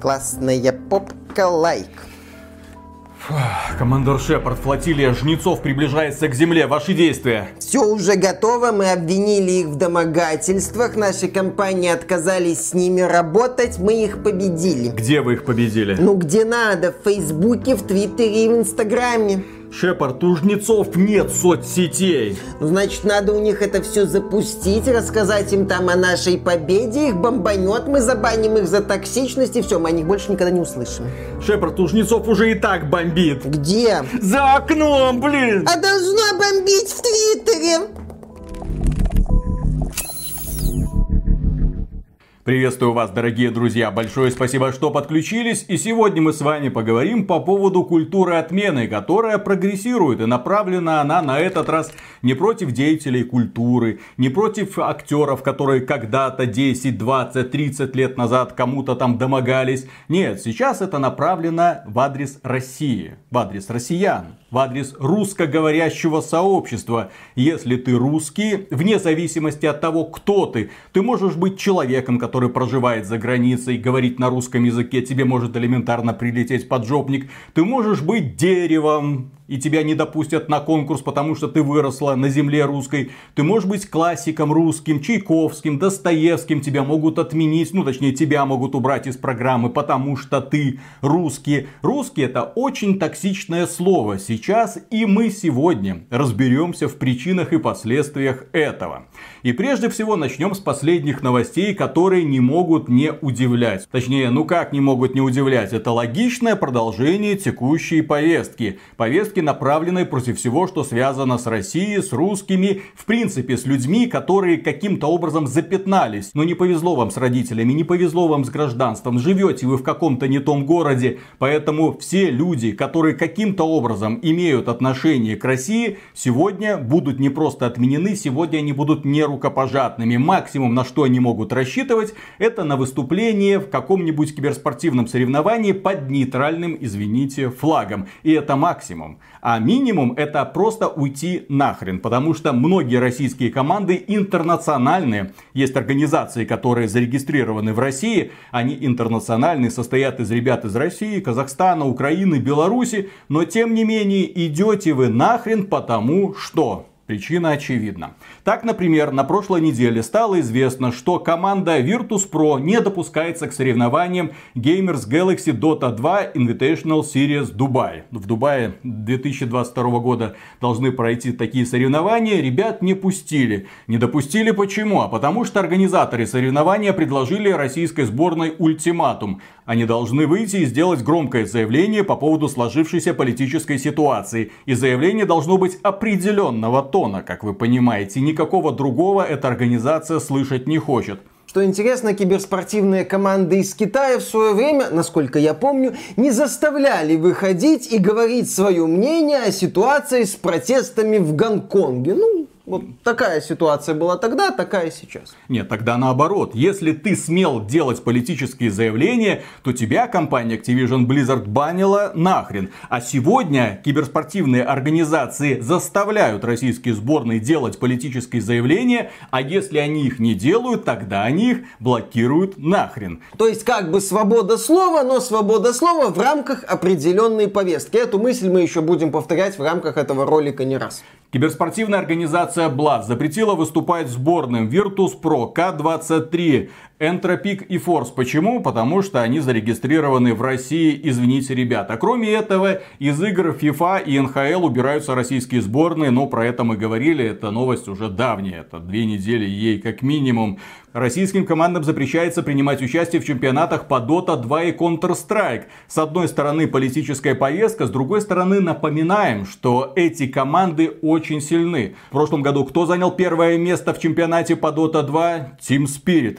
Классная попка лайк. Командор Шепард, флотилия жнецов приближается к земле. Ваши действия. Все уже готово, мы обвинили их в домогательствах, наши компании отказались с ними работать, мы их победили. Где вы их победили? Ну где надо, в Фейсбуке, в Твиттере и в Инстаграме. Шепард, у жнецов нет соцсетей. Ну, значит, надо у них это все запустить, рассказать им там о нашей победе, их бомбанет, мы забаним их за токсичность, и все, мы о них больше никогда не услышим. Шепард, у жнецов уже и так бомбит. Где? За окном, блин! А должно бомбить в Твиттере. Приветствую вас, дорогие друзья. Большое спасибо, что подключились. И сегодня мы с вами поговорим по поводу культуры отмены, которая прогрессирует. И направлена она на этот раз не против деятелей культуры, не против актеров, которые когда-то 10, 20, 30 лет назад кому-то там домогались. Нет, сейчас это направлено в адрес России, в адрес россиян в адрес русскоговорящего сообщества. Если ты русский, вне зависимости от того, кто ты, ты можешь быть человеком, который проживает за границей, говорить на русском языке, тебе может элементарно прилететь поджопник. Ты можешь быть деревом, и тебя не допустят на конкурс, потому что ты выросла на земле русской. Ты можешь быть классиком русским, Чайковским, Достоевским. Тебя могут отменить, ну точнее тебя могут убрать из программы, потому что ты русский. Русский это очень токсичное слово сейчас, и мы сегодня разберемся в причинах и последствиях этого. И прежде всего начнем с последних новостей, которые не могут не удивлять. Точнее, ну как не могут не удивлять? Это логичное продолжение текущей повестки. Повестки, направленной против всего, что связано с Россией, с русскими, в принципе, с людьми, которые каким-то образом запятнались. Но не повезло вам с родителями, не повезло вам с гражданством. Живете вы в каком-то не том городе. Поэтому все люди, которые каким-то образом имеют отношение к России, сегодня будут не просто отменены, сегодня они будут не рукопожатными. Максимум, на что они могут рассчитывать, это на выступление в каком-нибудь киберспортивном соревновании под нейтральным, извините, флагом. И это максимум. А минимум это просто уйти нахрен. Потому что многие российские команды интернациональные. Есть организации, которые зарегистрированы в России. Они интернациональные, состоят из ребят из России, Казахстана, Украины, Беларуси. Но тем не менее идете вы нахрен потому что... Причина очевидна. Так, например, на прошлой неделе стало известно, что команда Virtus.pro не допускается к соревнованиям Gamers Galaxy Dota 2 Invitational Series Dubai. В Дубае 2022 года должны пройти такие соревнования, ребят не пустили. Не допустили почему? А потому что организаторы соревнования предложили российской сборной ультиматум. Они должны выйти и сделать громкое заявление по поводу сложившейся политической ситуации. И заявление должно быть определенного тона, как вы понимаете. Никакого другого эта организация слышать не хочет. Что интересно, киберспортивные команды из Китая в свое время, насколько я помню, не заставляли выходить и говорить свое мнение о ситуации с протестами в Гонконге. Ну, вот такая ситуация была тогда, такая сейчас. Нет, тогда наоборот. Если ты смел делать политические заявления, то тебя компания Activision Blizzard банила нахрен. А сегодня киберспортивные организации заставляют российские сборные делать политические заявления, а если они их не делают, тогда они их блокируют нахрен. То есть как бы свобода слова, но свобода слова в рамках определенной повестки. Эту мысль мы еще будем повторять в рамках этого ролика не раз. Киберспортивная организация Blast запретила выступать сборным Virtus.pro, К-23, Энтропик и Форс. Почему? Потому что они зарегистрированы в России, извините, ребята. Кроме этого, из игр FIFA и НХЛ убираются российские сборные, но про это мы говорили, это новость уже давняя, это две недели ей как минимум. Российским командам запрещается принимать участие в чемпионатах по Dota 2 и Counter-Strike. С одной стороны политическая повестка, с другой стороны напоминаем, что эти команды очень сильны. В прошлом году кто занял первое место в чемпионате по Dota 2? Team Spirit,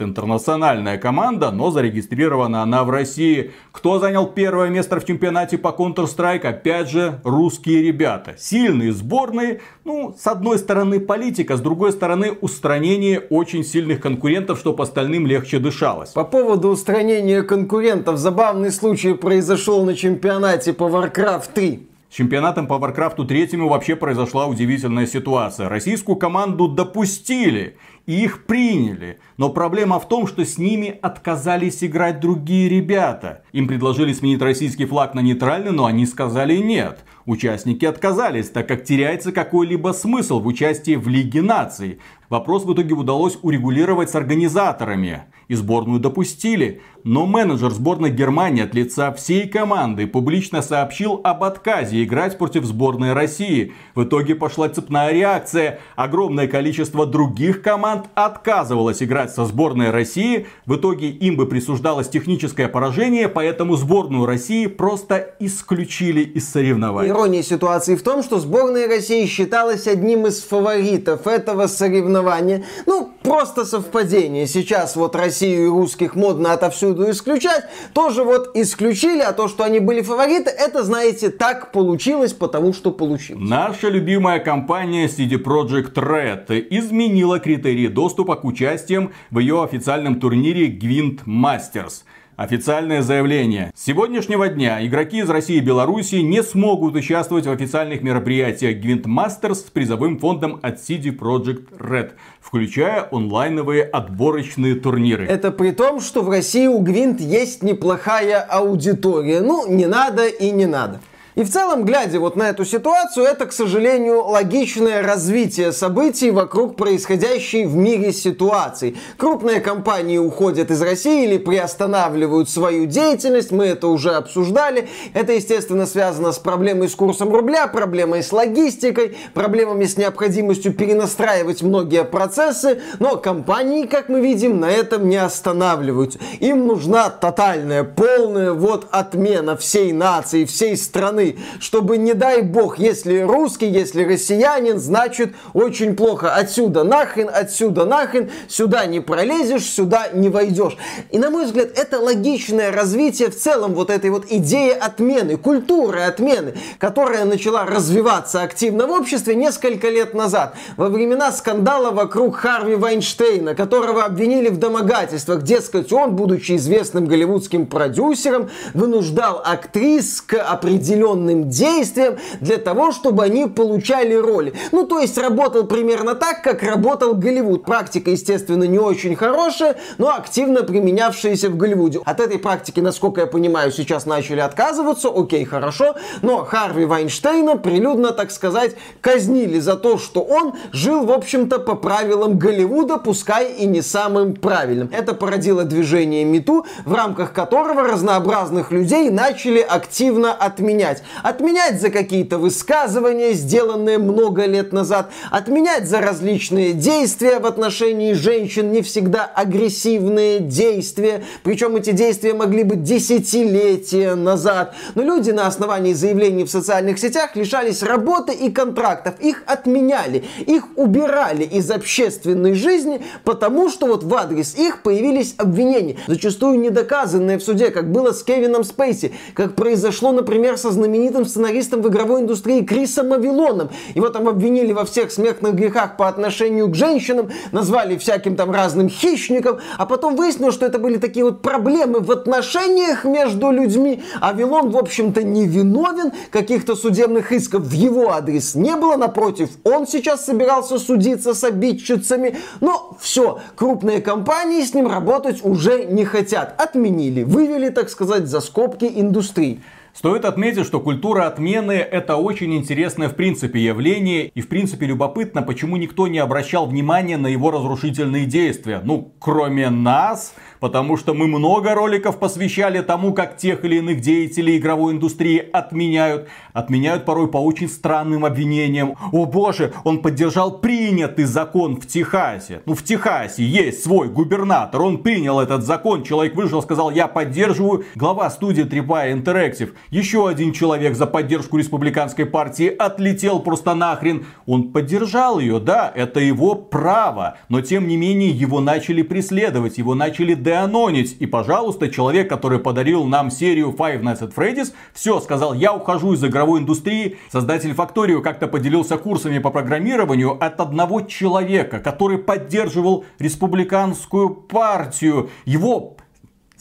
интернациональная команда, но зарегистрирована она в России. Кто занял первое место в чемпионате по Counter-Strike? Опять же, русские ребята. Сильные сборные, ну, с одной стороны политика, с другой стороны устранение очень сильных конкурентов чтобы остальным легче дышалось. По поводу устранения конкурентов, забавный случай произошел на чемпионате по Warcraft 3. С чемпионатом по Warcraft 3 вообще произошла удивительная ситуация. Российскую команду допустили и их приняли. Но проблема в том, что с ними отказались играть другие ребята. Им предложили сменить российский флаг на нейтральный, но они сказали нет. Участники отказались, так как теряется какой-либо смысл в участии в Лиге наций. Вопрос в итоге удалось урегулировать с организаторами и сборную допустили. Но менеджер сборной Германии от лица всей команды публично сообщил об отказе играть против сборной России. В итоге пошла цепная реакция. Огромное количество других команд отказывалось играть со сборной России. В итоге им бы присуждалось техническое поражение, поэтому сборную России просто исключили из соревнований. Ирония ситуации в том, что сборная России считалась одним из фаворитов этого соревнования. Ну, просто совпадение. Сейчас вот Россию и русских модно отовсюду исключать, тоже вот исключили, а то, что они были фавориты, это, знаете, так получилось, потому что получилось. Наша любимая компания CD Projekt Red изменила критерии доступа к участиям в ее официальном турнире Gwent Masters. Официальное заявление. С сегодняшнего дня игроки из России и Беларуси не смогут участвовать в официальных мероприятиях Masters с призовым фондом от CD Projekt Red, включая онлайновые отборочные турниры. Это при том, что в России у Gwent есть неплохая аудитория. Ну, не надо и не надо. И в целом, глядя вот на эту ситуацию, это, к сожалению, логичное развитие событий вокруг происходящей в мире ситуации. Крупные компании уходят из России или приостанавливают свою деятельность, мы это уже обсуждали. Это, естественно, связано с проблемой с курсом рубля, проблемой с логистикой, проблемами с необходимостью перенастраивать многие процессы, но компании, как мы видим, на этом не останавливаются. Им нужна тотальная, полная вот отмена всей нации, всей страны чтобы, не дай бог, если русский, если россиянин, значит очень плохо. Отсюда нахрен, отсюда нахрен, сюда не пролезешь, сюда не войдешь. И, на мой взгляд, это логичное развитие в целом вот этой вот идеи отмены, культуры отмены, которая начала развиваться активно в обществе несколько лет назад, во времена скандала вокруг Харви Вайнштейна, которого обвинили в домогательствах. Дескать, он, будучи известным голливудским продюсером, вынуждал актрис к определенным определенным действиям для того, чтобы они получали роли. Ну, то есть работал примерно так, как работал Голливуд. Практика, естественно, не очень хорошая, но активно применявшаяся в Голливуде. От этой практики, насколько я понимаю, сейчас начали отказываться. Окей, хорошо. Но Харви Вайнштейна прилюдно, так сказать, казнили за то, что он жил, в общем-то, по правилам Голливуда, пускай и не самым правильным. Это породило движение МИТУ, в рамках которого разнообразных людей начали активно отменять отменять. Отменять за какие-то высказывания, сделанные много лет назад. Отменять за различные действия в отношении женщин, не всегда агрессивные действия. Причем эти действия могли быть десятилетия назад. Но люди на основании заявлений в социальных сетях лишались работы и контрактов. Их отменяли, их убирали из общественной жизни, потому что вот в адрес их появились обвинения. Зачастую недоказанные в суде, как было с Кевином Спейси, как произошло, например, со знаменитым сценаристом в игровой индустрии Крисом Авилоном. Его там обвинили во всех смертных грехах по отношению к женщинам, назвали всяким там разным хищником, а потом выяснилось, что это были такие вот проблемы в отношениях между людьми. Авилон, в общем-то, не виновен, каких-то судебных исков в его адрес не было, напротив, он сейчас собирался судиться с обидчицами, но все, крупные компании с ним работать уже не хотят. Отменили, вывели, так сказать, за скобки индустрии. Стоит отметить, что культура отмены это очень интересное в принципе явление и в принципе любопытно, почему никто не обращал внимания на его разрушительные действия. Ну, кроме нас, потому что мы много роликов посвящали тому, как тех или иных деятелей игровой индустрии отменяют. Отменяют порой по очень странным обвинениям. О боже, он поддержал принятый закон в Техасе. Ну, в Техасе есть свой губернатор, он принял этот закон, человек вышел, сказал, я поддерживаю. Глава студии Tripwire Interactive, еще один человек за поддержку республиканской партии отлетел просто нахрен. Он поддержал ее, да, это его право. Но тем не менее его начали преследовать, его начали деанонить. И, пожалуйста, человек, который подарил нам серию Five Nights at Freddy's, все, сказал, я ухожу из игровой индустрии. Создатель Факторио как-то поделился курсами по программированию от одного человека, который поддерживал республиканскую партию. Его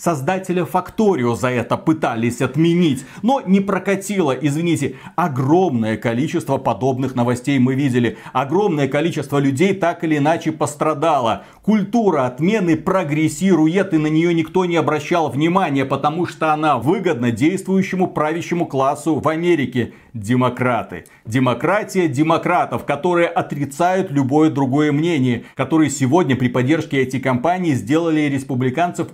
Создателя Факторио за это пытались отменить, но не прокатило, извините. Огромное количество подобных новостей мы видели. Огромное количество людей так или иначе пострадало. Культура отмены прогрессирует, и на нее никто не обращал внимания, потому что она выгодна действующему правящему классу в Америке. Демократы. Демократия демократов, которые отрицают любое другое мнение, которые сегодня при поддержке этих компаний сделали республиканцев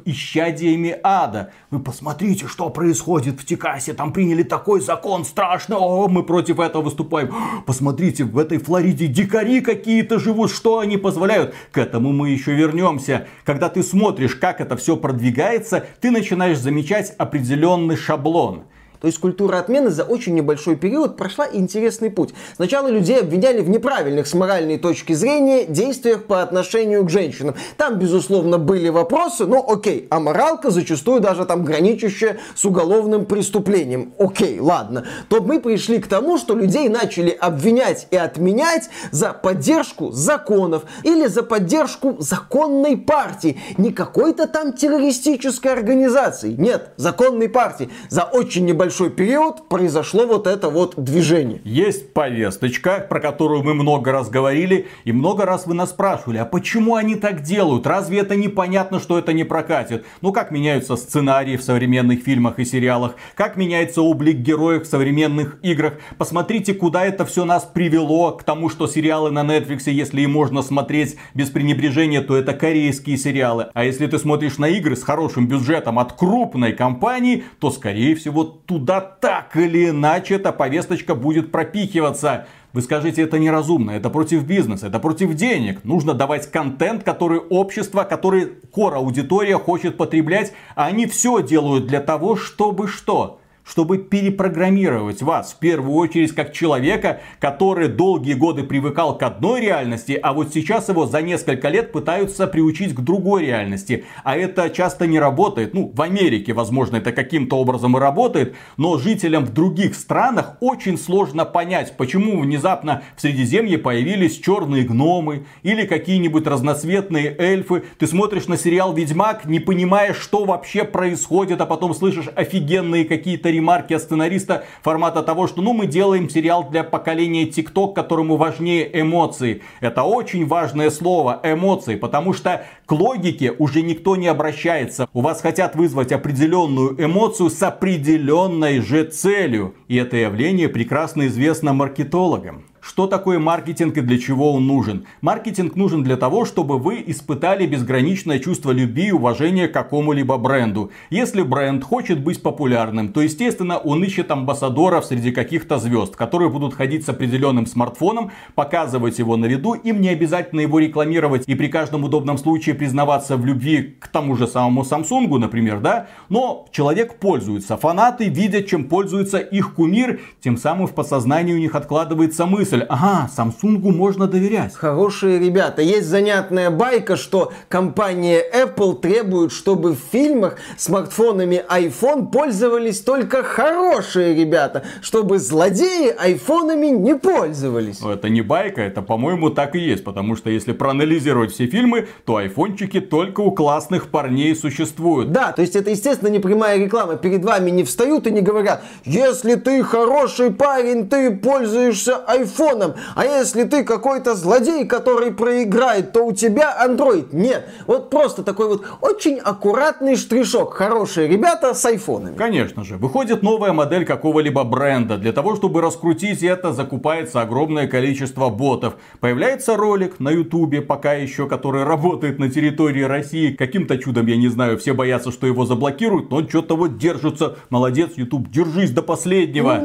исчадиями ада. Вы посмотрите, что происходит в Техасе, там приняли такой закон страшный, о, мы против этого выступаем. Посмотрите, в этой Флориде дикари какие-то живут, что они позволяют. К этому мы еще вернемся. Когда ты смотришь, как это все продвигается, ты начинаешь замечать определенный шаблон. То есть культура отмены за очень небольшой период прошла интересный путь. Сначала людей обвиняли в неправильных с моральной точки зрения действиях по отношению к женщинам. Там, безусловно, были вопросы, но окей, а моралка зачастую даже там граничащая с уголовным преступлением. Окей, ладно. То мы пришли к тому, что людей начали обвинять и отменять за поддержку законов или за поддержку законной партии. Не какой-то там террористической организации. Нет, законной партии. За очень небольшой небольшой период произошло вот это вот движение. Есть повесточка, про которую мы много раз говорили, и много раз вы нас спрашивали, а почему они так делают? Разве это непонятно, что это не прокатит? Ну как меняются сценарии в современных фильмах и сериалах? Как меняется облик героев в современных играх? Посмотрите, куда это все нас привело к тому, что сериалы на Netflix, если и можно смотреть без пренебрежения, то это корейские сериалы. А если ты смотришь на игры с хорошим бюджетом от крупной компании, то скорее всего туда туда так или иначе эта повесточка будет пропихиваться. Вы скажете, это неразумно, это против бизнеса, это против денег. Нужно давать контент, который общество, который кора аудитория хочет потреблять, а они все делают для того, чтобы что? Чтобы перепрограммировать вас в первую очередь как человека, который долгие годы привыкал к одной реальности, а вот сейчас его за несколько лет пытаются приучить к другой реальности. А это часто не работает. Ну, в Америке, возможно, это каким-то образом и работает, но жителям в других странах очень сложно понять, почему внезапно в Средиземье появились черные гномы или какие-нибудь разноцветные эльфы. Ты смотришь на сериал Ведьмак, не понимая, что вообще происходит, а потом слышишь офигенные какие-то ремарки от сценариста формата того, что ну мы делаем сериал для поколения ТикТок, которому важнее эмоции. Это очень важное слово, эмоции, потому что к логике уже никто не обращается. У вас хотят вызвать определенную эмоцию с определенной же целью. И это явление прекрасно известно маркетологам. Что такое маркетинг и для чего он нужен? Маркетинг нужен для того, чтобы вы испытали безграничное чувство любви и уважения к какому-либо бренду. Если бренд хочет быть популярным, то естественно он ищет амбассадоров среди каких-то звезд, которые будут ходить с определенным смартфоном, показывать его на виду, им не обязательно его рекламировать и при каждом удобном случае признаваться в любви к тому же самому Samsung, например, да? Но человек пользуется, фанаты видят, чем пользуется их кумир, тем самым в подсознании у них откладывается мысль, мысль, ага, Samsung можно доверять. Хорошие ребята. Есть занятная байка, что компания Apple требует, чтобы в фильмах смартфонами iPhone пользовались только хорошие ребята, чтобы злодеи айфонами не пользовались. Это не байка, это, по-моему, так и есть, потому что если проанализировать все фильмы, то айфончики только у классных парней существуют. Да, то есть это, естественно, не прямая реклама. Перед вами не встают и не говорят, если ты хороший парень, ты пользуешься iPhone айфоном. А если ты какой-то злодей, который проиграет, то у тебя Android. Нет. Вот просто такой вот очень аккуратный штришок. Хорошие ребята с айфонами. Конечно же. Выходит новая модель какого-либо бренда. Для того, чтобы раскрутить это, закупается огромное количество ботов. Появляется ролик на ютубе, пока еще, который работает на территории России. Каким-то чудом, я не знаю, все боятся, что его заблокируют, но он что-то вот держится. Молодец, YouTube, держись до последнего.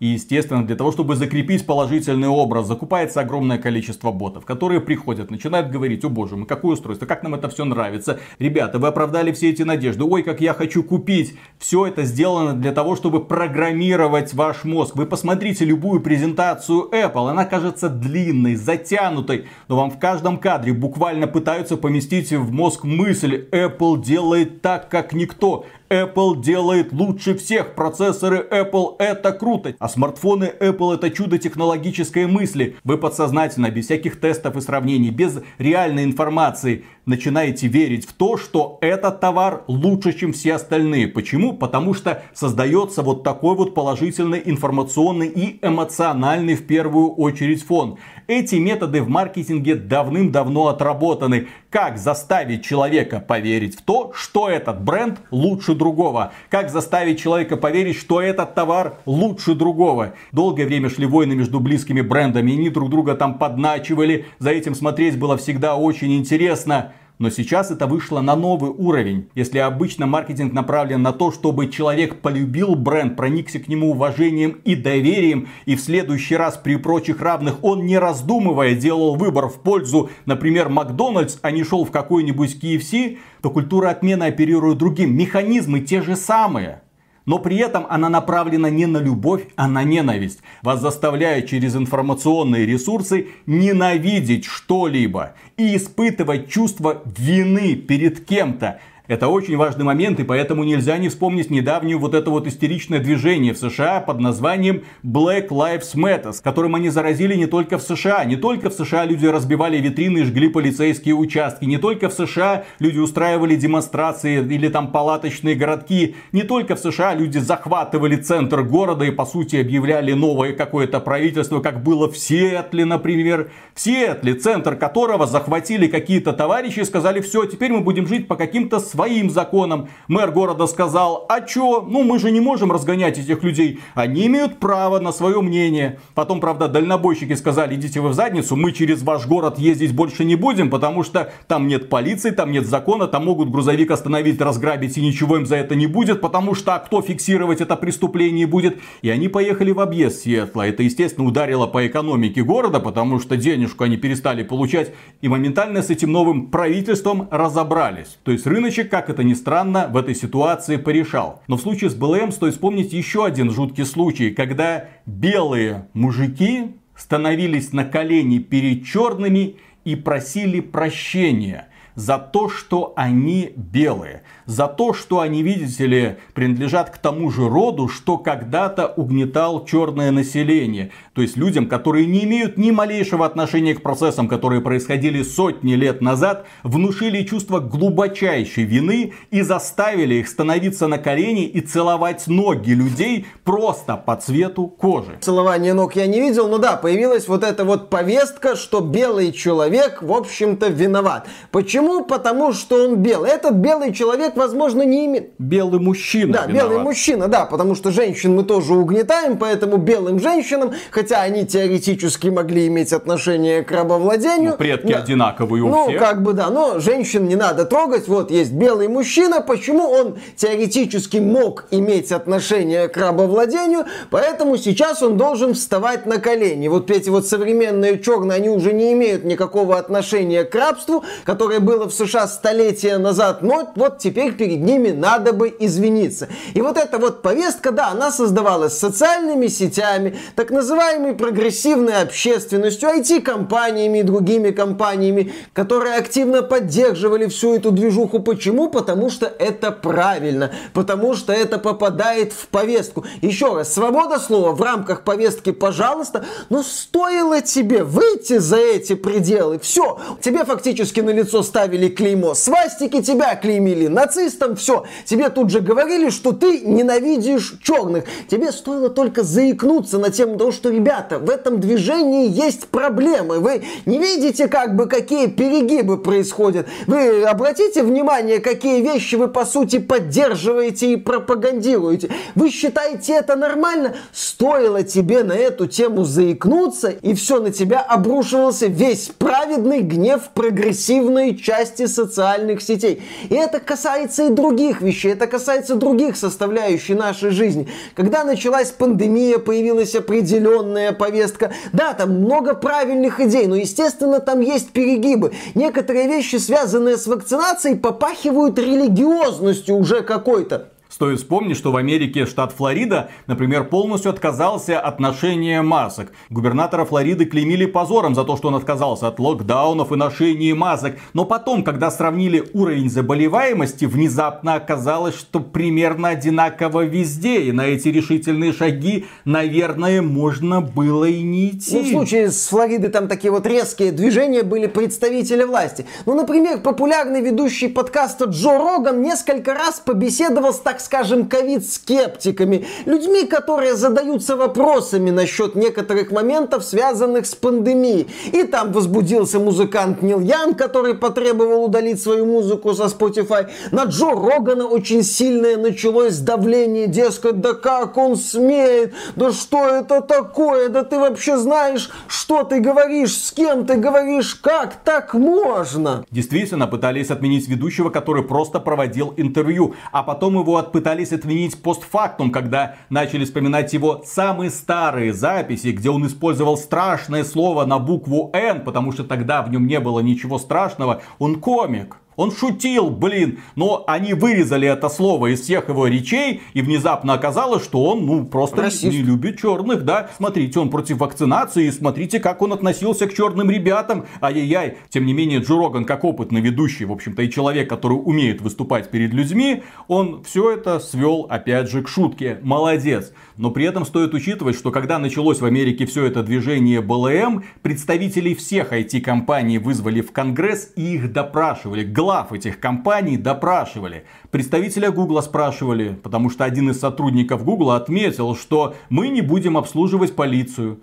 И, естественно, для того, чтобы закрепить положительный образ, закупается огромное количество ботов, которые приходят, начинают говорить, о боже мой, какое устройство, как нам это все нравится. Ребята, вы оправдали все эти надежды, ой, как я хочу купить. Все это сделано для того, чтобы программировать ваш мозг. Вы посмотрите любую презентацию Apple, она кажется длинной, затянутой, но вам в каждом кадре буквально пытаются поместить в мозг мысль, Apple делает так, как никто. Apple делает лучше всех. Процессоры Apple это круто. А смартфоны Apple это чудо технологической мысли. Вы подсознательно, без всяких тестов и сравнений, без реальной информации начинаете верить в то, что этот товар лучше, чем все остальные. Почему? Потому что создается вот такой вот положительный информационный и эмоциональный в первую очередь фон. Эти методы в маркетинге давным-давно отработаны. Как заставить человека поверить в то, что этот бренд лучше другого? Как заставить человека поверить, что этот товар лучше другого? Долгое время шли войны между близкими брендами, и они друг друга там подначивали. За этим смотреть было всегда очень интересно. Но сейчас это вышло на новый уровень. Если обычно маркетинг направлен на то, чтобы человек полюбил бренд, проникся к нему уважением и доверием, и в следующий раз при прочих равных он не раздумывая делал выбор в пользу, например, Макдональдс, а не шел в какой-нибудь KFC, то культура отмены оперирует другим. Механизмы те же самые. Но при этом она направлена не на любовь, а на ненависть. Вас заставляет через информационные ресурсы ненавидеть что-либо и испытывать чувство вины перед кем-то. Это очень важный момент, и поэтому нельзя не вспомнить недавнее вот это вот истеричное движение в США под названием Black Lives Matter, с которым они заразили не только в США. Не только в США люди разбивали витрины и жгли полицейские участки. Не только в США люди устраивали демонстрации или там палаточные городки. Не только в США люди захватывали центр города и по сути объявляли новое какое-то правительство, как было в Сиэтле, например. В Сиэтле, центр которого захватили какие-то товарищи и сказали, все, теперь мы будем жить по каким-то своим законам. Мэр города сказал, а чё, ну мы же не можем разгонять этих людей. Они имеют право на свое мнение. Потом, правда, дальнобойщики сказали, идите вы в задницу, мы через ваш город ездить больше не будем, потому что там нет полиции, там нет закона, там могут грузовик остановить, разграбить и ничего им за это не будет, потому что а кто фиксировать это преступление будет? И они поехали в объезд Сиэтла. Это, естественно, ударило по экономике города, потому что денежку они перестали получать и моментально с этим новым правительством разобрались. То есть рыночек как это ни странно, в этой ситуации порешал. Но в случае с БЛМ стоит вспомнить еще один жуткий случай, когда белые мужики становились на колени перед черными и просили прощения за то, что они белые за то, что они, видите ли, принадлежат к тому же роду, что когда-то угнетал черное население. То есть людям, которые не имеют ни малейшего отношения к процессам, которые происходили сотни лет назад, внушили чувство глубочайшей вины и заставили их становиться на колени и целовать ноги людей просто по цвету кожи. Целование ног я не видел, но да, появилась вот эта вот повестка, что белый человек, в общем-то, виноват. Почему? Потому что он белый. Этот белый человек человек, возможно, не имеет... Белый мужчина Да, виноват. белый мужчина, да, потому что женщин мы тоже угнетаем, поэтому белым женщинам, хотя они теоретически могли иметь отношение к рабовладению... Ну, предки да, одинаковые у ну, всех. Ну, как бы да, но женщин не надо трогать. Вот есть белый мужчина, почему он теоретически мог иметь отношение к рабовладению, поэтому сейчас он должен вставать на колени. Вот эти вот современные черные, они уже не имеют никакого отношения к рабству, которое было в США столетия назад, но вот теперь теперь перед ними надо бы извиниться. И вот эта вот повестка, да, она создавалась социальными сетями, так называемой прогрессивной общественностью, IT-компаниями и другими компаниями, которые активно поддерживали всю эту движуху. Почему? Потому что это правильно, потому что это попадает в повестку. Еще раз, свобода слова в рамках повестки, пожалуйста, но стоило тебе выйти за эти пределы, все, тебе фактически на лицо ставили клеймо, свастики тебя клеймили, нацисты нацистом, все. Тебе тут же говорили, что ты ненавидишь черных. Тебе стоило только заикнуться на тему того, что, ребята, в этом движении есть проблемы. Вы не видите, как бы, какие перегибы происходят. Вы обратите внимание, какие вещи вы, по сути, поддерживаете и пропагандируете. Вы считаете это нормально? Стоило тебе на эту тему заикнуться, и все, на тебя обрушивался весь праведный гнев прогрессивной части социальных сетей. И это касается касается и других вещей, это касается других составляющих нашей жизни. Когда началась пандемия, появилась определенная повестка. Да, там много правильных идей, но, естественно, там есть перегибы. Некоторые вещи, связанные с вакцинацией, попахивают религиозностью уже какой-то. Стоит вспомнить, что в Америке штат Флорида, например, полностью отказался от ношения масок. Губернатора Флориды клеймили позором за то, что он отказался от локдаунов и ношения масок. Но потом, когда сравнили уровень заболеваемости, внезапно оказалось, что примерно одинаково везде. И на эти решительные шаги, наверное, можно было и не идти. Ну, в случае с Флоридой там такие вот резкие движения были представители власти. Ну, например, популярный ведущий подкаста Джо Роган несколько раз побеседовал с, так скажем, ковид-скептиками. Людьми, которые задаются вопросами насчет некоторых моментов, связанных с пандемией. И там возбудился музыкант Нил Ян, который потребовал удалить свою музыку со Spotify. На Джо Рогана очень сильное началось давление, дескать, да как он смеет, да что это такое, да ты вообще знаешь, что ты говоришь, с кем ты говоришь, как так можно? Действительно, пытались отменить ведущего, который просто проводил интервью, а потом его пытались отменить постфактум, когда начали вспоминать его самые старые записи, где он использовал страшное слово на букву «Н», потому что тогда в нем не было ничего страшного, он комик. Он шутил, блин, но они вырезали это слово из всех его речей, и внезапно оказалось, что он, ну, просто Расист. не любит черных, да. Смотрите, он против вакцинации, смотрите, как он относился к черным ребятам, ай-яй-яй. Тем не менее, Джо Роган, как опытный ведущий, в общем-то, и человек, который умеет выступать перед людьми, он все это свел, опять же, к шутке. Молодец. Но при этом стоит учитывать, что когда началось в Америке все это движение БЛМ, представителей всех IT-компаний вызвали в Конгресс и их допрашивали глав этих компаний допрашивали. Представителя Гугла спрашивали, потому что один из сотрудников Гугла отметил, что мы не будем обслуживать полицию.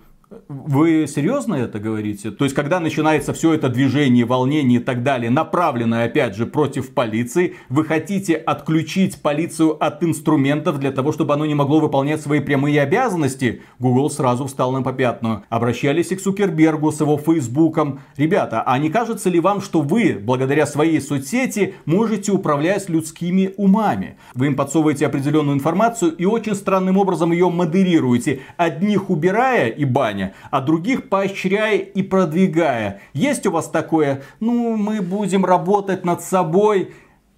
Вы серьезно это говорите? То есть, когда начинается все это движение, волнение и так далее, направленное, опять же, против полиции, вы хотите отключить полицию от инструментов для того, чтобы оно не могло выполнять свои прямые обязанности? Google сразу встал на попятную. Обращались и к Сукербергу с его Фейсбуком. Ребята, а не кажется ли вам, что вы, благодаря своей соцсети, можете управлять людскими умами? Вы им подсовываете определенную информацию и очень странным образом ее модерируете. Одних убирая и баня, уровня, а других поощряя и продвигая. Есть у вас такое? Ну, мы будем работать над собой.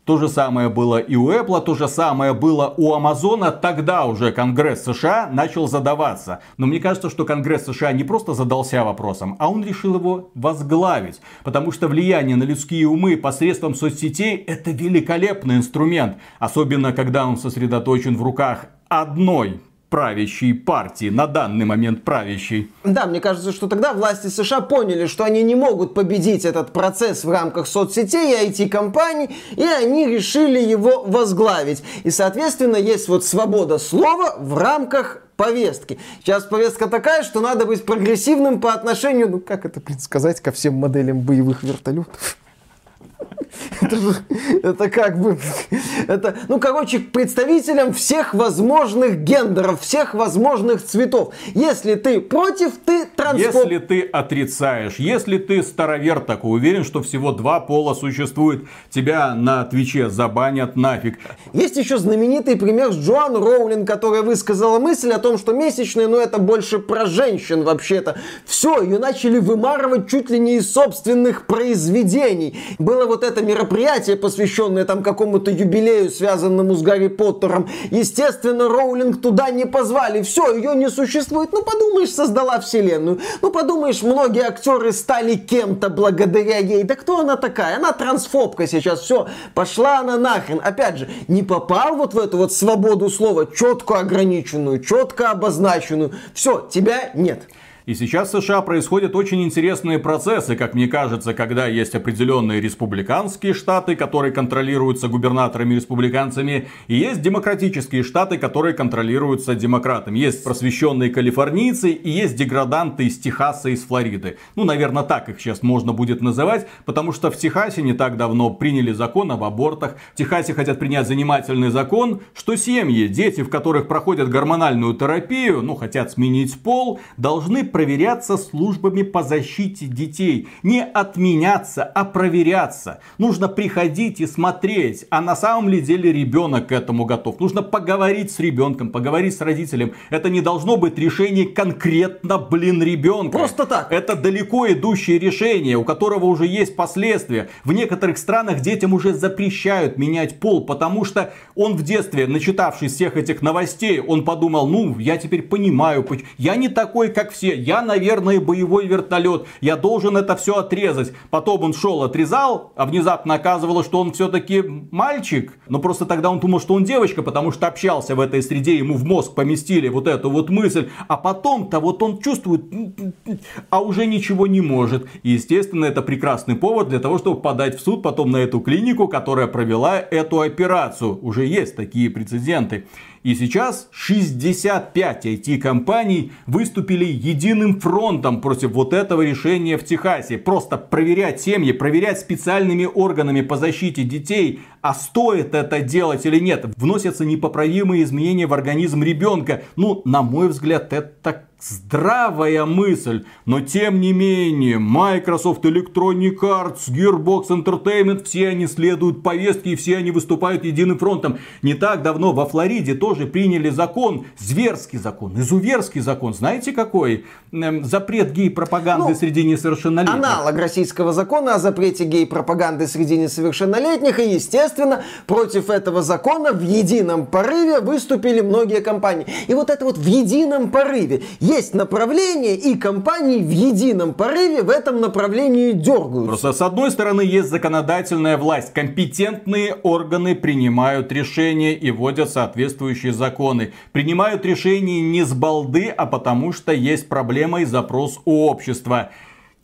То же самое было и у Apple, то же самое было у Амазона. Тогда уже Конгресс США начал задаваться. Но мне кажется, что Конгресс США не просто задался вопросом, а он решил его возглавить. Потому что влияние на людские умы посредством соцсетей это великолепный инструмент. Особенно когда он сосредоточен в руках одной правящей партии, на данный момент правящей. Да, мне кажется, что тогда власти США поняли, что они не могут победить этот процесс в рамках соцсетей и IT-компаний, и они решили его возглавить. И, соответственно, есть вот свобода слова в рамках повестки. Сейчас повестка такая, что надо быть прогрессивным по отношению, ну как это, блин, сказать, ко всем моделям боевых вертолетов. Это, же, это как бы, это, ну, короче, представителям всех возможных гендеров, всех возможных цветов. Если ты против, ты трансфоб. Если ты отрицаешь, если ты старовер такой, уверен, что всего два пола существует, тебя на Твиче забанят нафиг. Есть еще знаменитый пример с Джоан Роулин, которая высказала мысль о том, что месячные, ну, это больше про женщин вообще-то. Все, ее начали вымарывать чуть ли не из собственных произведений. Было вот это мероприятие, посвященное там какому-то юбилею, связанному с Гарри Поттером. Естественно, Роулинг туда не позвали. Все, ее не существует. Ну, подумаешь, создала вселенную. Ну, подумаешь, многие актеры стали кем-то благодаря ей. Да кто она такая? Она трансфобка сейчас. Все, пошла она нахрен. Опять же, не попал вот в эту вот свободу слова, четко ограниченную, четко обозначенную. Все, тебя нет. И сейчас в США происходят очень интересные процессы, как мне кажется, когда есть определенные республиканские штаты, которые контролируются губернаторами-республиканцами, и есть демократические штаты, которые контролируются демократами. Есть просвещенные калифорнийцы и есть деграданты из Техаса и из Флориды. Ну, наверное, так их сейчас можно будет называть, потому что в Техасе не так давно приняли закон об абортах. В Техасе хотят принять занимательный закон, что семьи, дети, в которых проходят гормональную терапию, ну, хотят сменить пол, должны проверяться службами по защите детей. Не отменяться, а проверяться. Нужно приходить и смотреть, а на самом ли деле ребенок к этому готов. Нужно поговорить с ребенком, поговорить с родителем. Это не должно быть решение конкретно, блин, ребенка. Просто так. Это далеко идущее решение, у которого уже есть последствия. В некоторых странах детям уже запрещают менять пол, потому что он в детстве, начитавшись всех этих новостей, он подумал, ну, я теперь понимаю, я не такой, как все, я, наверное, боевой вертолет, я должен это все отрезать. Потом он шел, отрезал, а внезапно оказывалось, что он все-таки мальчик. Но просто тогда он думал, что он девочка, потому что общался в этой среде, ему в мозг поместили вот эту вот мысль. А потом-то вот он чувствует, а уже ничего не может. И, естественно, это прекрасный повод для того, чтобы подать в суд потом на эту клинику, которая провела эту операцию. Уже есть такие прецеденты. И сейчас 65 IT-компаний выступили единым фронтом против вот этого решения в Техасе. Просто проверять семьи, проверять специальными органами по защите детей, а стоит это делать или нет. Вносятся непоправимые изменения в организм ребенка. Ну, на мой взгляд, это здравая мысль, но тем не менее Microsoft, Electronic Arts, Gearbox Entertainment, все они следуют повестке и все они выступают единым фронтом. Не так давно во Флориде тоже приняли закон, зверский закон, изуверский закон, знаете какой? Эм, запрет гей-пропаганды ну, среди несовершеннолетних. Аналог российского закона о запрете гей-пропаганды среди несовершеннолетних и, естественно, против этого закона в едином порыве выступили многие компании. И вот это вот в едином порыве есть направление, и компании в едином порыве в этом направлении дергаются. Просто с одной стороны есть законодательная власть. Компетентные органы принимают решения и вводят соответствующие законы. Принимают решения не с балды, а потому что есть проблема и запрос у общества.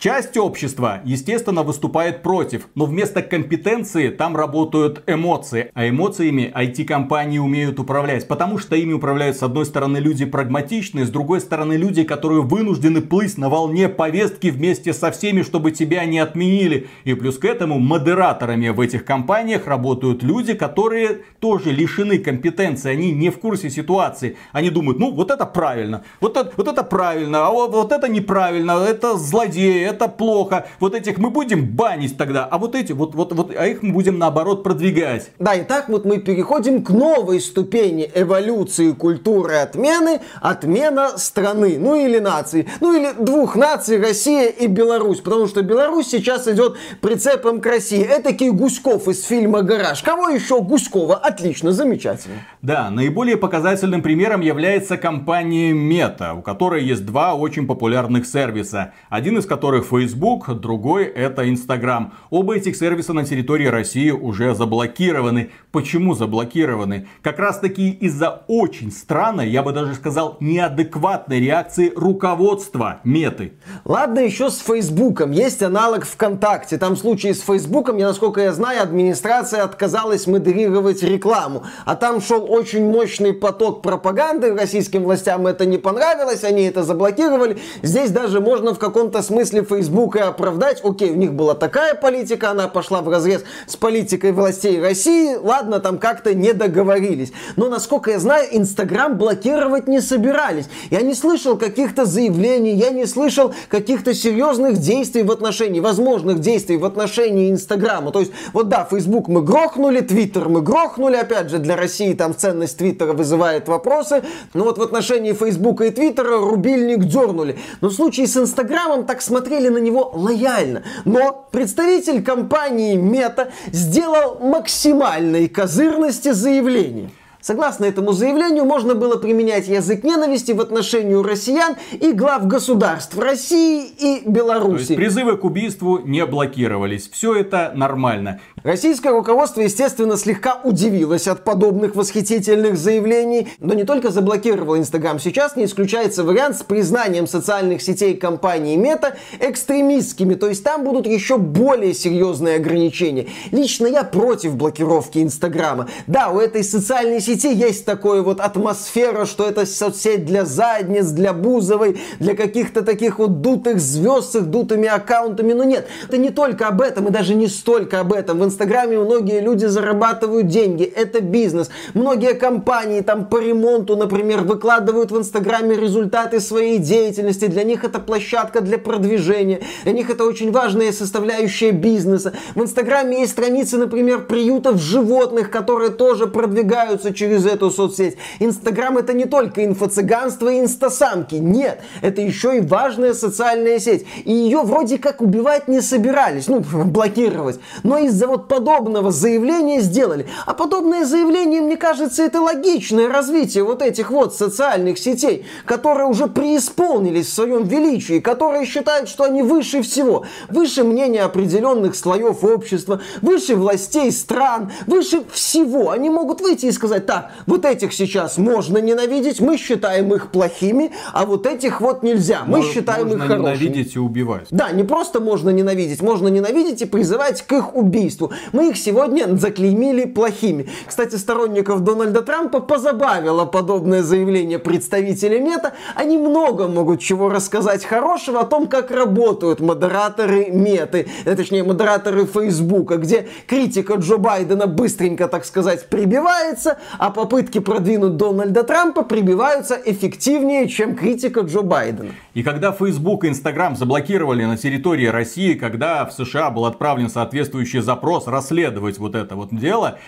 Часть общества, естественно, выступает против, но вместо компетенции там работают эмоции. А эмоциями IT-компании умеют управлять, потому что ими управляют с одной стороны люди прагматичные, с другой стороны люди, которые вынуждены плыть на волне повестки вместе со всеми, чтобы тебя не отменили. И плюс к этому модераторами в этих компаниях работают люди, которые тоже лишены компетенции, они не в курсе ситуации. Они думают, ну вот это правильно, вот это, вот это правильно, а вот, вот это неправильно, это злодеи, это плохо. Вот этих мы будем банить тогда, а вот эти, вот, вот, вот, а их мы будем наоборот продвигать. Да, и так вот мы переходим к новой ступени эволюции культуры отмены, отмена страны, ну или нации, ну или двух наций, Россия и Беларусь, потому что Беларусь сейчас идет прицепом к России. Этакий Гуськов из фильма «Гараж». Кого еще? Гуськова. Отлично, замечательно. Да, наиболее показательным примером является компания Meta, у которой есть два очень популярных сервиса, один из которых которых Facebook, другой это Instagram. Оба этих сервиса на территории России уже заблокированы. Почему заблокированы? Как раз таки из-за очень странной, я бы даже сказал, неадекватной реакции руководства Меты. Ладно, еще с Фейсбуком. Есть аналог ВКонтакте. Там в случае с Фейсбуком, я, насколько я знаю, администрация отказалась модерировать рекламу. А там шел очень мощный поток пропаганды. Российским властям это не понравилось, они это заблокировали. Здесь даже можно в каком-то смысле Фейсбука оправдать. Окей, у них была такая политика, она пошла в разрез с политикой властей России. Ладно, там как-то не договорились. Но, насколько я знаю, Инстаграм блокировать не собирались. Я не слышал каких-то заявлений, я не слышал каких-то серьезных действий в отношении, возможных действий в отношении Инстаграма. То есть, вот да, Фейсбук мы грохнули, Твиттер мы грохнули. Опять же, для России там ценность Твиттера вызывает вопросы. Но вот в отношении Фейсбука и Твиттера рубильник дернули. Но в случае с Инстаграмом так смотрели смотрели на него лояльно. Но представитель компании Мета сделал максимальной козырности заявление. Согласно этому заявлению, можно было применять язык ненависти в отношении россиян и глав государств России и Беларуси. То есть призывы к убийству не блокировались. Все это нормально. Российское руководство, естественно, слегка удивилось от подобных восхитительных заявлений, но не только заблокировало Инстаграм. Сейчас не исключается вариант с признанием социальных сетей компании Мета экстремистскими, то есть там будут еще более серьезные ограничения. Лично я против блокировки Инстаграма. Да, у этой социальной сети сети есть такое вот атмосфера, что это соцсеть для задниц, для Бузовой, для каких-то таких вот дутых звезд с их дутыми аккаунтами. Но нет, это не только об этом и даже не столько об этом. В Инстаграме многие люди зарабатывают деньги, это бизнес. Многие компании там по ремонту, например, выкладывают в Инстаграме результаты своей деятельности. Для них это площадка для продвижения. Для них это очень важная составляющая бизнеса. В Инстаграме есть страницы, например, приютов животных, которые тоже продвигаются через эту соцсеть. Инстаграм это не только инфо-цыганство и инстасамки. Нет, это еще и важная социальная сеть. И ее вроде как убивать не собирались, ну, блокировать. Но из-за вот подобного заявления сделали. А подобное заявление, мне кажется, это логичное развитие вот этих вот социальных сетей, которые уже преисполнились в своем величии, которые считают, что они выше всего. Выше мнения определенных слоев общества, выше властей стран, выше всего. Они могут выйти и сказать, так, вот этих сейчас можно ненавидеть, мы считаем их плохими, а вот этих вот нельзя, мы Можно- считаем можно их хорошими. ненавидеть и убивать. Да, не просто можно ненавидеть, можно ненавидеть и призывать к их убийству. Мы их сегодня заклеймили плохими. Кстати, сторонников Дональда Трампа позабавило подобное заявление представителей Мета. Они много могут чего рассказать хорошего о том, как работают модераторы Меты, э, точнее, модераторы Фейсбука, где критика Джо Байдена быстренько, так сказать, прибивается, а попытки продвинуть Дональда Трампа прибиваются эффективнее, чем критика Джо Байдена. И когда Facebook и Instagram заблокировали на территории России, когда в США был отправлен соответствующий запрос расследовать вот это вот дело,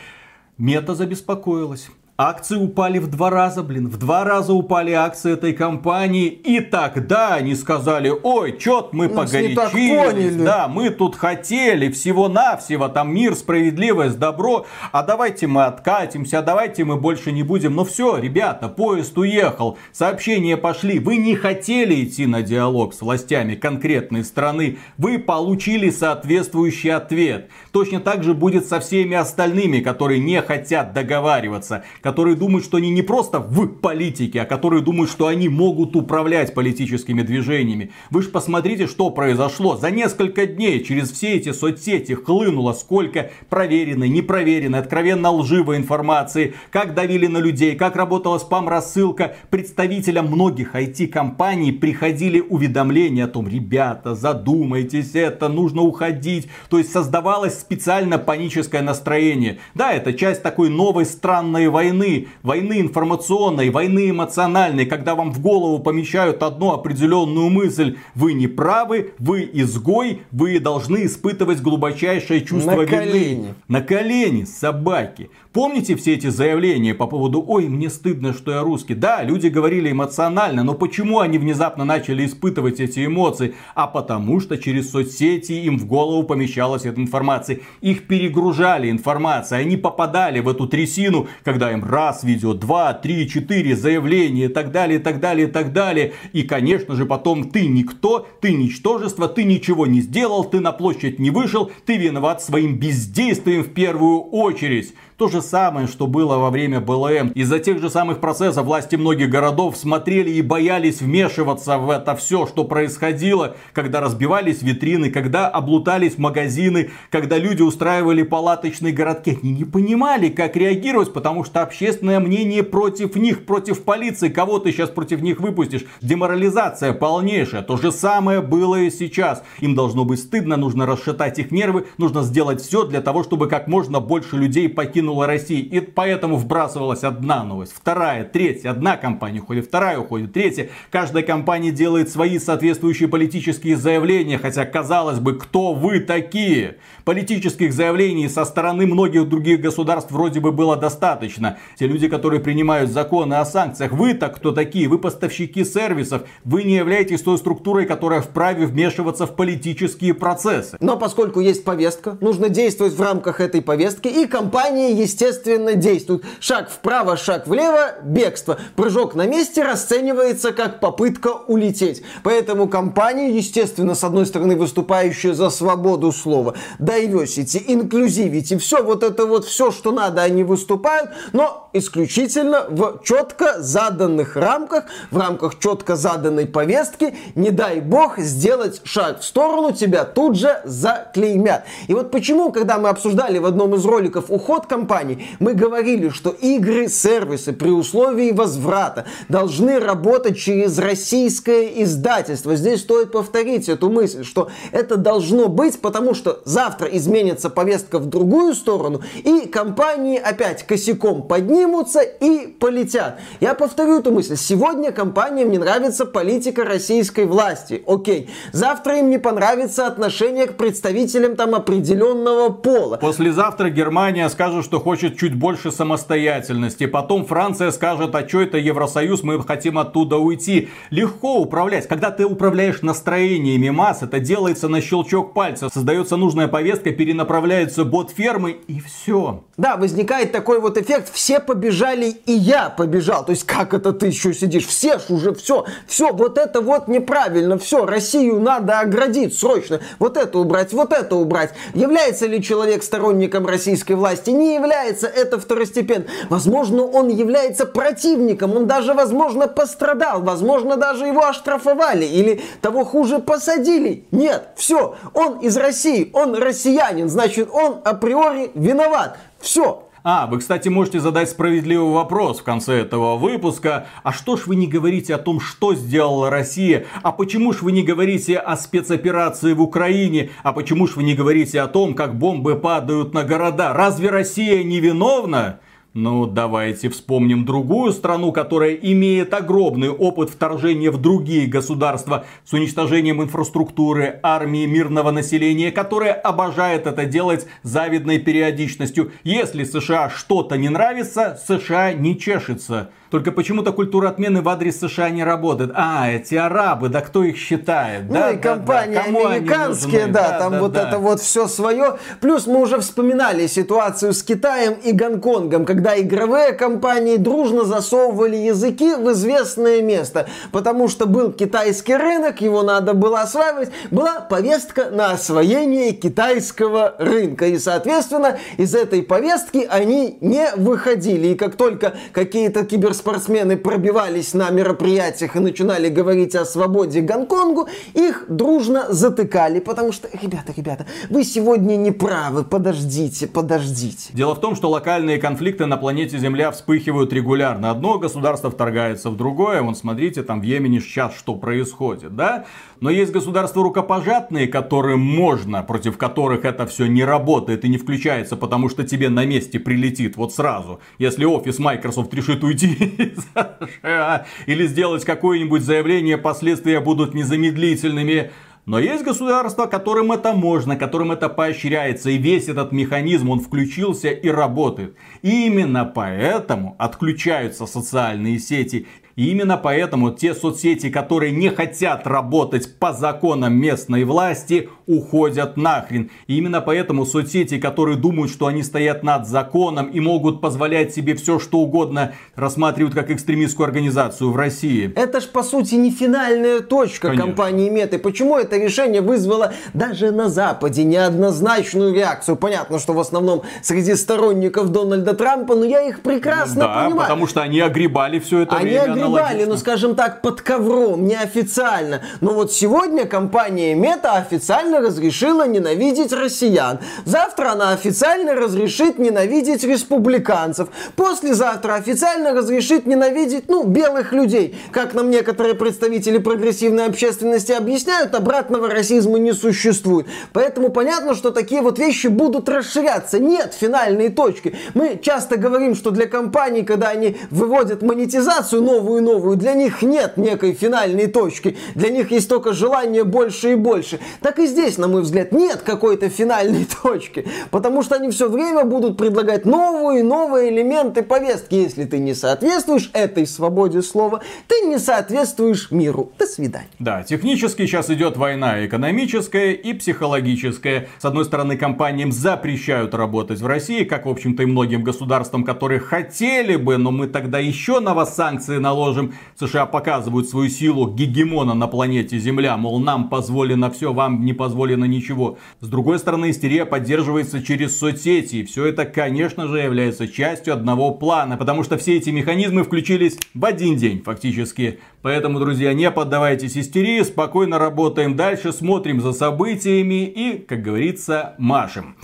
Мета забеспокоилась. Акции упали в два раза, блин, в два раза упали акции этой компании. И тогда они сказали, ой, чё мы погорячились. Да, мы тут хотели всего-навсего, там мир, справедливость, добро. А давайте мы откатимся, а давайте мы больше не будем. Ну все, ребята, поезд уехал, сообщения пошли. Вы не хотели идти на диалог с властями конкретной страны. Вы получили соответствующий ответ. Точно так же будет со всеми остальными, которые не хотят договариваться. Которые думают, что они не просто в политике, а которые думают, что они могут управлять политическими движениями. Вы же посмотрите, что произошло. За несколько дней через все эти соцсети хлынуло сколько проверенной, непроверенной, откровенно лживой информации. Как давили на людей, как работала спам-рассылка. Представителям многих IT-компаний приходили уведомления о том, ребята, задумайтесь, это нужно уходить. То есть создавалось специально паническое настроение. Да, это часть такой новой странной войны. Войны информационной, войны эмоциональной, когда вам в голову помещают одну определенную мысль. Вы не правы, вы изгой, вы должны испытывать глубочайшее чувство На вины. колени. На колени, собаки. Помните все эти заявления по поводу «Ой, мне стыдно, что я русский». Да, люди говорили эмоционально, но почему они внезапно начали испытывать эти эмоции? А потому что через соцсети им в голову помещалась эта информация. Их перегружали информацией, они попадали в эту трясину, когда им раз видео, два, три, четыре заявления и так далее, и так далее, и так далее. И, конечно же, потом ты никто, ты ничтожество, ты ничего не сделал, ты на площадь не вышел, ты виноват своим бездействием в первую очередь. То же самое, что было во время БЛМ. Из-за тех же самых процессов власти многих городов смотрели и боялись вмешиваться в это все, что происходило, когда разбивались витрины, когда облутались магазины, когда люди устраивали палаточные городки. Они не понимали, как реагировать, потому что общественное мнение против них, против полиции. Кого ты сейчас против них выпустишь? Деморализация полнейшая. То же самое было и сейчас. Им должно быть стыдно, нужно расшатать их нервы, нужно сделать все для того, чтобы как можно больше людей покинуло Россию. И поэтому вбрасывалась одна новость, вторая, третья. Одна компания уходит, вторая уходит, третья. Каждая компания делает свои соответствующие политические заявления. Хотя, казалось бы, кто вы такие? Политических заявлений со стороны многих других государств вроде бы было достаточно. Те люди, которые принимают законы о санкциях, вы-то кто такие? Вы поставщики сервисов. Вы не являетесь той структурой, которая вправе вмешиваться в политические процессы. Но поскольку есть повестка, нужно действовать в рамках этой повестки, и компании, естественно, действуют. Шаг вправо, шаг влево, бегство. Прыжок на месте расценивается как попытка улететь. Поэтому компании, естественно, с одной стороны, выступающие за свободу слова, diversity, инклюзивити, все вот это вот, все, что надо, они выступают, но исключительно в четко заданных рамках, в рамках четко заданной повестки, не дай бог сделать шаг в сторону, тебя тут же заклеймят. И вот почему, когда мы обсуждали в одном из роликов уход компаний. Мы говорили, что игры, сервисы при условии возврата должны работать через российское издательство. Здесь стоит повторить эту мысль, что это должно быть, потому что завтра изменится повестка в другую сторону, и компании опять косяком поднимутся и полетят. Я повторю эту мысль. Сегодня компаниям не нравится политика российской власти. Окей. Завтра им не понравится отношение к представителям там определенного пола. Послезавтра Германия скажет, что хочет чуть больше самостоятельности. Потом Франция скажет, а что это Евросоюз, мы хотим оттуда уйти. Легко управлять. Когда ты управляешь настроениями масс, это делается на щелчок пальца. Создается нужная повестка, перенаправляется бот фермы и все. Да, возникает такой вот эффект, все побежали и я побежал. То есть как это ты еще сидишь? Все ж уже все, все, вот это вот неправильно, все, Россию надо оградить срочно. Вот это убрать, вот это убрать. Является ли человек сторонником российской власти? Не является, это второстепенно. Возможно, он является противником, он даже, возможно, пострадал, возможно, даже его оштрафовали или того хуже посадили. Нет, все, он из России, он россиянин, значит, он априори виноват. Все, а, вы, кстати, можете задать справедливый вопрос в конце этого выпуска. А что ж вы не говорите о том, что сделала Россия? А почему ж вы не говорите о спецоперации в Украине? А почему ж вы не говорите о том, как бомбы падают на города? Разве Россия не виновна? Ну, давайте вспомним другую страну, которая имеет огромный опыт вторжения в другие государства с уничтожением инфраструктуры, армии, мирного населения, которая обожает это делать завидной периодичностью. Если США что-то не нравится, США не чешется. Только почему-то культура отмены в адрес США не работает. А, эти арабы, да кто их считает? Ну да, и компании да, да. американские, да, да, там да, вот да. это вот все свое. Плюс мы уже вспоминали ситуацию с Китаем и Гонконгом, когда игровые компании дружно засовывали языки в известное место. Потому что был китайский рынок, его надо было осваивать. Была повестка на освоение китайского рынка. И, соответственно, из этой повестки они не выходили. И как только какие-то киберспортивные спортсмены пробивались на мероприятиях и начинали говорить о свободе Гонконгу, их дружно затыкали, потому что, ребята, ребята, вы сегодня не правы, подождите, подождите. Дело в том, что локальные конфликты на планете Земля вспыхивают регулярно. Одно государство вторгается в другое, вон смотрите, там в Йемене сейчас что происходит, да? Но есть государства рукопожатные, которым можно, против которых это все не работает и не включается, потому что тебе на месте прилетит вот сразу. Если офис Microsoft решит уйти США или сделать какое-нибудь заявление, последствия будут незамедлительными. Но есть государства, которым это можно, которым это поощряется. И весь этот механизм, он включился и работает. И именно поэтому отключаются социальные сети. И именно поэтому те соцсети, которые не хотят работать по законам местной власти, уходят нахрен. И именно поэтому соцсети, которые думают, что они стоят над законом и могут позволять себе все, что угодно, рассматривают как экстремистскую организацию в России. Это ж по сути не финальная точка Конечно. компании Меты. Почему это решение вызвало даже на Западе неоднозначную реакцию? Понятно, что в основном среди сторонников Дональда Трампа, но я их прекрасно да, понимаю. потому что они огребали все это они время огребали, ну скажем так, под ковром, неофициально. Но вот сегодня компания Мета официально разрешила ненавидеть россиян. Завтра она официально разрешит ненавидеть республиканцев. Послезавтра официально разрешит ненавидеть, ну, белых людей. Как нам некоторые представители прогрессивной общественности объясняют, обратного расизма не существует. Поэтому понятно, что такие вот вещи будут расширяться. Нет финальной точки. Мы часто говорим, что для компаний, когда они выводят монетизацию новую и новую, для них нет некой финальной точки. Для них есть только желание больше и больше. Так и здесь, на мой взгляд, нет какой-то финальной точки. Потому что они все время будут предлагать новые и новые элементы повестки. Если ты не соответствуешь этой свободе слова, ты не соответствуешь миру. До свидания. Да, технически сейчас идет война экономическая и психологическая. С одной стороны, компаниям запрещают работать в России, как, в общем-то, и многим государствам, которые хотели бы, но мы тогда еще на вас санкции наложим. США показывают свою силу гегемона на планете Земля, мол, нам позволено все, вам не позволено ничего. С другой стороны, истерия поддерживается через соцсети, и все это, конечно же, является частью одного плана, потому что все эти механизмы включились в один день, фактически. Поэтому, друзья, не поддавайтесь истерии, спокойно работаем дальше, смотрим за событиями и, как говорится, машем.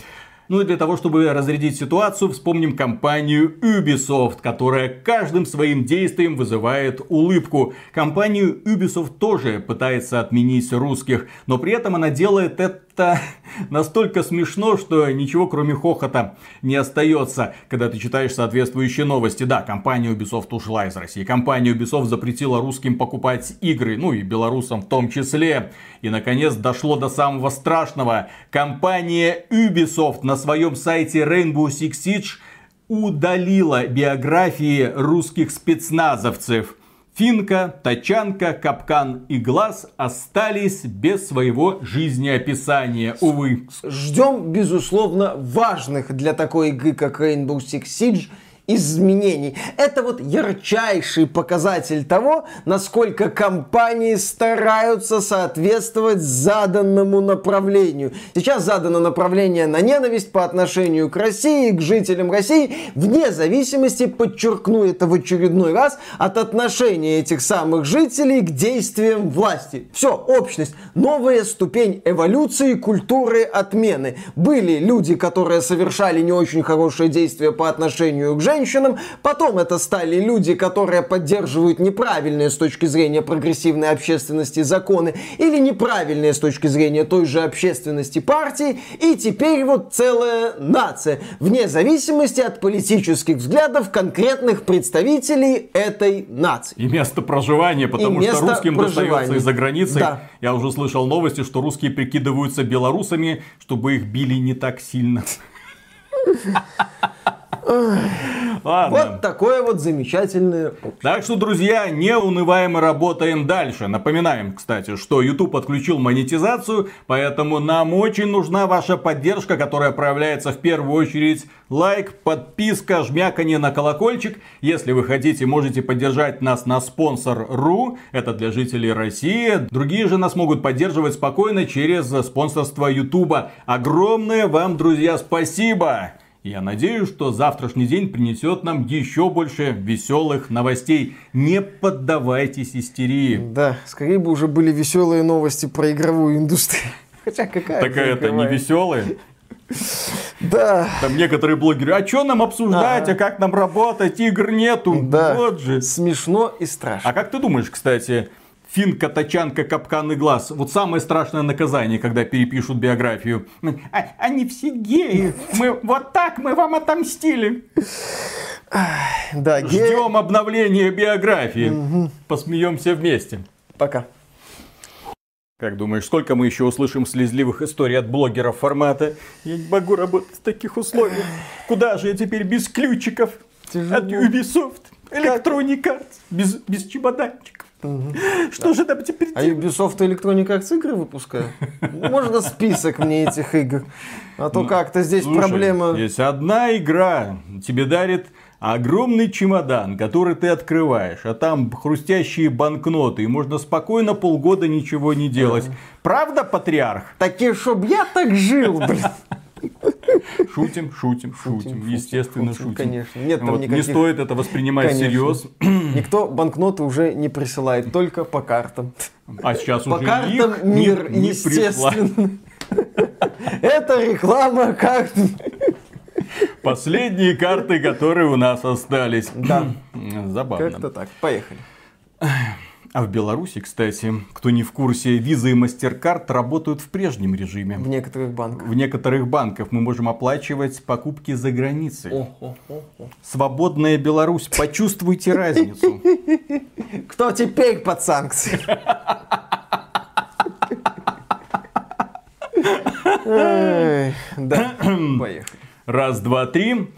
Ну и для того, чтобы разрядить ситуацию, вспомним компанию Ubisoft, которая каждым своим действием вызывает улыбку. Компанию Ubisoft тоже пытается отменить русских, но при этом она делает это настолько смешно, что ничего кроме хохота не остается, когда ты читаешь соответствующие новости. Да, компания Ubisoft ушла из России. Компания Ubisoft запретила русским покупать игры, ну и белорусам в том числе. И наконец дошло до самого страшного. Компания Ubisoft на своем сайте Rainbow Six Siege удалила биографии русских спецназовцев. Финка, Тачанка, Капкан и Глаз остались без своего жизнеописания, увы. Ждем, безусловно, важных для такой игры, как Rainbow Six Siege, изменений. Это вот ярчайший показатель того, насколько компании стараются соответствовать заданному направлению. Сейчас задано направление на ненависть по отношению к России, к жителям России, вне зависимости, подчеркну это в очередной раз, от отношения этих самых жителей к действиям власти. Все, общность, новая ступень эволюции культуры отмены. Были люди, которые совершали не очень хорошие действия по отношению к женщинам, женщинам. Потом это стали люди, которые поддерживают неправильные с точки зрения прогрессивной общественности законы или неправильные с точки зрения той же общественности партии. И теперь вот целая нация, вне зависимости от политических взглядов конкретных представителей этой нации. И место проживания, потому что русским достается из-за границы. Да. Я уже слышал новости, что русские прикидываются белорусами, чтобы их били не так сильно. Ладно. Вот такое вот замечательное. Так что, друзья, не унываем и работаем дальше. Напоминаем, кстати, что YouTube отключил монетизацию, поэтому нам очень нужна ваша поддержка, которая проявляется в первую очередь лайк, подписка, жмяканье на колокольчик. Если вы хотите, можете поддержать нас на спонсор.ру. Это для жителей России. Другие же нас могут поддерживать спокойно через спонсорство YouTube. Огромное вам, друзья, спасибо! Я надеюсь, что завтрашний день принесет нам еще больше веселых новостей. Не поддавайтесь истерии. Да, скорее бы уже были веселые новости про игровую индустрию. Хотя какая Такая это не веселая. Да. Там некоторые блогеры, а что нам обсуждать, а. а как нам работать, игр нету. Да. Вот же. Смешно и страшно. А как ты думаешь, кстати, Финка, тачанка, капкан и глаз. Вот самое страшное наказание, когда перепишут биографию. А, они все геи. Мы, вот так мы вам отомстили. Да, ге... Ждем обновления биографии. Угу. Посмеемся вместе. Пока. Как думаешь, сколько мы еще услышим слезливых историй от блогеров формата? Я не могу работать в таких условиях. Куда же я теперь без ключиков? Тяжело. От Ubisoft, Electronic Arts, без, без чемоданчиков. Что же там теперь А Ubisoft Electronic Arts игры выпускает? Можно список мне этих игр? А то ну, как-то здесь проблема... Есть одна игра, тебе дарит огромный чемодан, который ты открываешь, а там хрустящие банкноты, и можно спокойно полгода ничего не делать. Правда, патриарх? Таки, чтоб я так жил, блин. Шутим, шутим, шутим. Естественно, шутим. Конечно. Нет там никаких... Не стоит это воспринимать всерьез. Никто банкноты уже не присылает, только по картам. А сейчас по уже картам их мир, не, не естественно. Это реклама карт. Последние карты, которые у нас остались. Да. Забавно. Как-то так. Поехали. А в Беларуси, кстати, кто не в курсе, виза и MasterCard работают в прежнем режиме. В некоторых банках. В некоторых банках мы можем оплачивать покупки за границей. О, о, о, о. Свободная Беларусь, почувствуйте разницу. Кто теперь под санкции? Да, поехали. Раз, два, три.